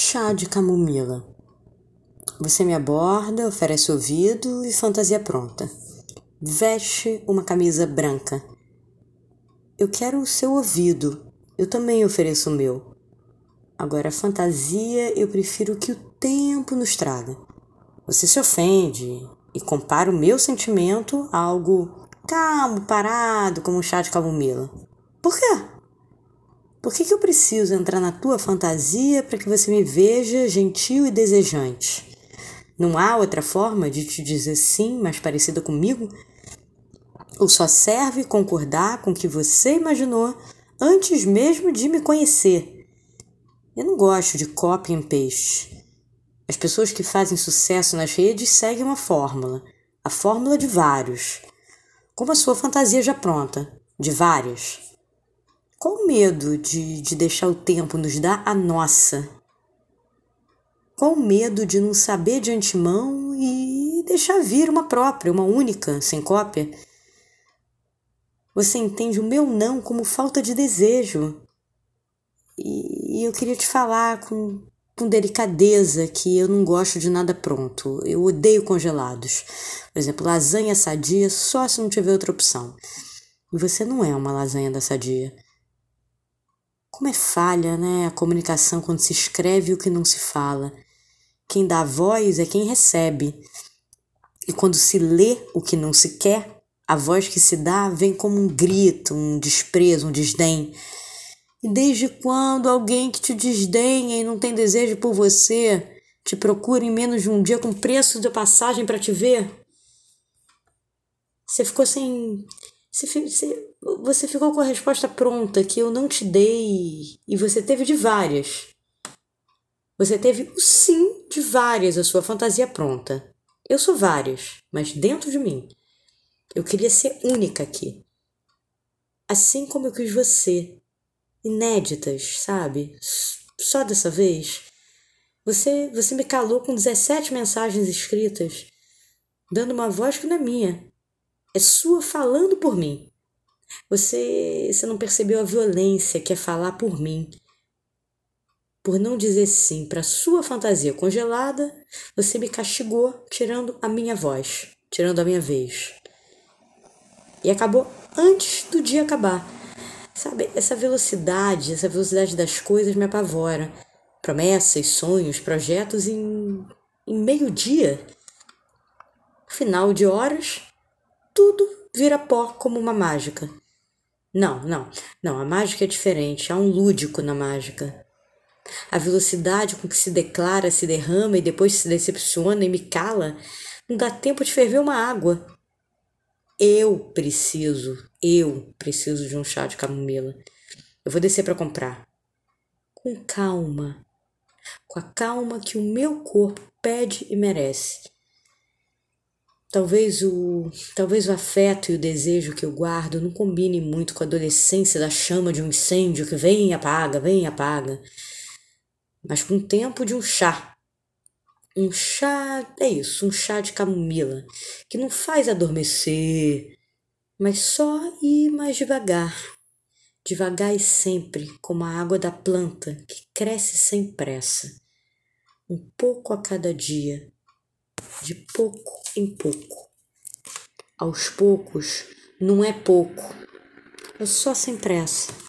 Chá de camomila. Você me aborda, oferece ouvido e fantasia pronta. Veste uma camisa branca. Eu quero o seu ouvido. Eu também ofereço o meu. Agora, fantasia eu prefiro que o tempo nos traga. Você se ofende e compara o meu sentimento a algo calmo, parado, como um chá de camomila. Por quê? Por que, que eu preciso entrar na tua fantasia para que você me veja gentil e desejante? Não há outra forma de te dizer sim, mais parecida comigo? Ou só serve concordar com o que você imaginou antes mesmo de me conhecer? Eu não gosto de copy and paste. As pessoas que fazem sucesso nas redes seguem uma fórmula, a fórmula de vários. Como a sua fantasia já pronta, de várias. O medo de, de deixar o tempo nos dar a nossa? O medo de não saber de antemão e deixar vir uma própria, uma única, sem cópia? Você entende o meu não como falta de desejo. E, e eu queria te falar com, com delicadeza que eu não gosto de nada pronto. Eu odeio congelados. Por exemplo, lasanha sadia só se não tiver outra opção. E você não é uma lasanha da sadia. Como é falha, né, a comunicação quando se escreve o que não se fala. Quem dá voz é quem recebe. E quando se lê o que não se quer, a voz que se dá vem como um grito, um desprezo, um desdém. E desde quando alguém que te desdenha e não tem desejo por você te procura em menos de um dia com preço de passagem para te ver? Você ficou sem você, você ficou com a resposta pronta que eu não te dei e você teve de várias. Você teve o sim de várias, a sua fantasia pronta. Eu sou várias, mas dentro de mim. Eu queria ser única aqui. Assim como eu quis você. Inéditas, sabe? Só dessa vez. Você, você me calou com 17 mensagens escritas, dando uma voz que não é minha. É sua falando por mim. Você, você não percebeu a violência que é falar por mim. Por não dizer sim para sua fantasia congelada, você me castigou tirando a minha voz, tirando a minha vez. E acabou antes do dia acabar. Sabe, essa velocidade, essa velocidade das coisas me apavora. Promessas, sonhos, projetos em, em meio-dia. Final de horas, tudo vira pó como uma mágica. Não, não, não, a mágica é diferente, há um lúdico na mágica. A velocidade com que se declara, se derrama e depois se decepciona e me cala, não dá tempo de ferver uma água. Eu preciso, eu preciso de um chá de camomila. Eu vou descer para comprar. Com calma, com a calma que o meu corpo pede e merece. Talvez o, talvez o afeto e o desejo que eu guardo não combinem muito com a adolescência da chama de um incêndio que vem e apaga, vem e apaga. Mas com o tempo de um chá. Um chá, é isso, um chá de camomila, que não faz adormecer, mas só ir mais devagar. Devagar e sempre, como a água da planta que cresce sem pressa. Um pouco a cada dia, de pouco em pouco. Aos poucos não é pouco, é só sem pressa.